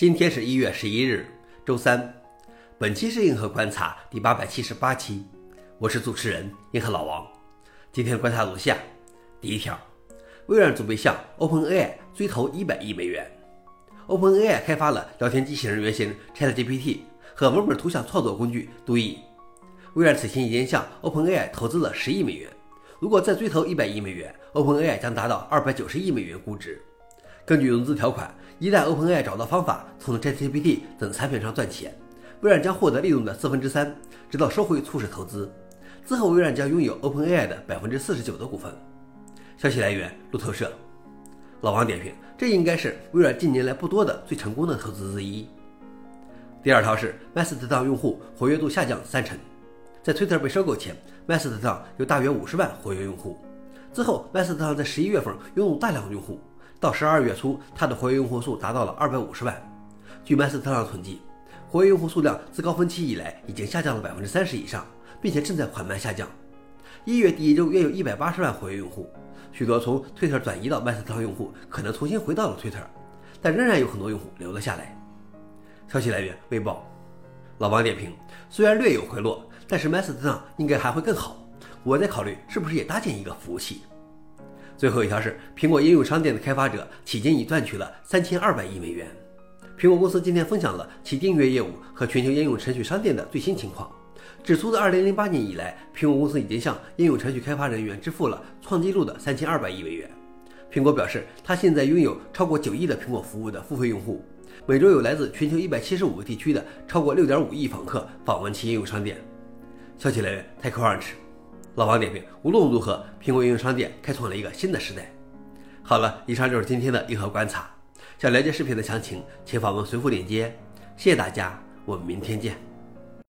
今天是一月十一日，周三。本期是硬核观察第八百七十八期，我是主持人硬核老王。今天观察如下：第一条，微软准备向 OpenAI 追投一百亿美元。OpenAI 开发了聊天机器人原型 ChatGPT 和文本图像创作工具 DALL-E。微软此前已经向 OpenAI 投资了十亿美元，如果再追投一百亿美元，OpenAI 将达到二百九十亿美元估值。根据融资条款。一旦 OpenAI 找到方法从 ChatGPT 等产品上赚钱，微软将获得利润的四分之三，直到收回初始投资。之后，微软将拥有 OpenAI 的百分之四十九的股份。消息来源：路透社。老王点评：这应该是微软近年来不多的最成功的投资之一。第二条是 Mastodon 用户活跃度下降三成。在 Twitter 被收购前，Mastodon 有大约五十万活跃用户。之后，Mastodon 在十一月份拥有大量用户。到十二月初，它的活跃用户数达到了二百五十万。据麦斯特朗统计，活跃用户数量自高峰期以来已经下降了百分之三十以上，并且正在缓慢下降。一月第一周约有一百八十万活跃用户，许多从推特转移到麦斯特朗用户可能重新回到了推特，但仍然有很多用户留了下来。消息来源：微报。老王点评：虽然略有回落，但是麦斯特朗应该还会更好。我在考虑是不是也搭建一个服务器。最后一条是，苹果应用商店的开发者迄今已赚取了三千二百亿美元。苹果公司今天分享了其订阅业务和全球应用程序商店的最新情况，指出自二零零八年以来，苹果公司已经向应用程序开发人员支付了创纪录的三千二百亿美元。苹果表示，它现在拥有超过九亿的苹果服务的付费用户，每周有来自全球一百七十五个地区的超过六点五亿访客访问其应用商店。消息来源：TechCrunch。老王点评：无论如何，苹果应用商店开创了一个新的时代。好了，以上就是今天的硬核观察。想了解视频的详情，请访问随附链接。谢谢大家，我们明天见。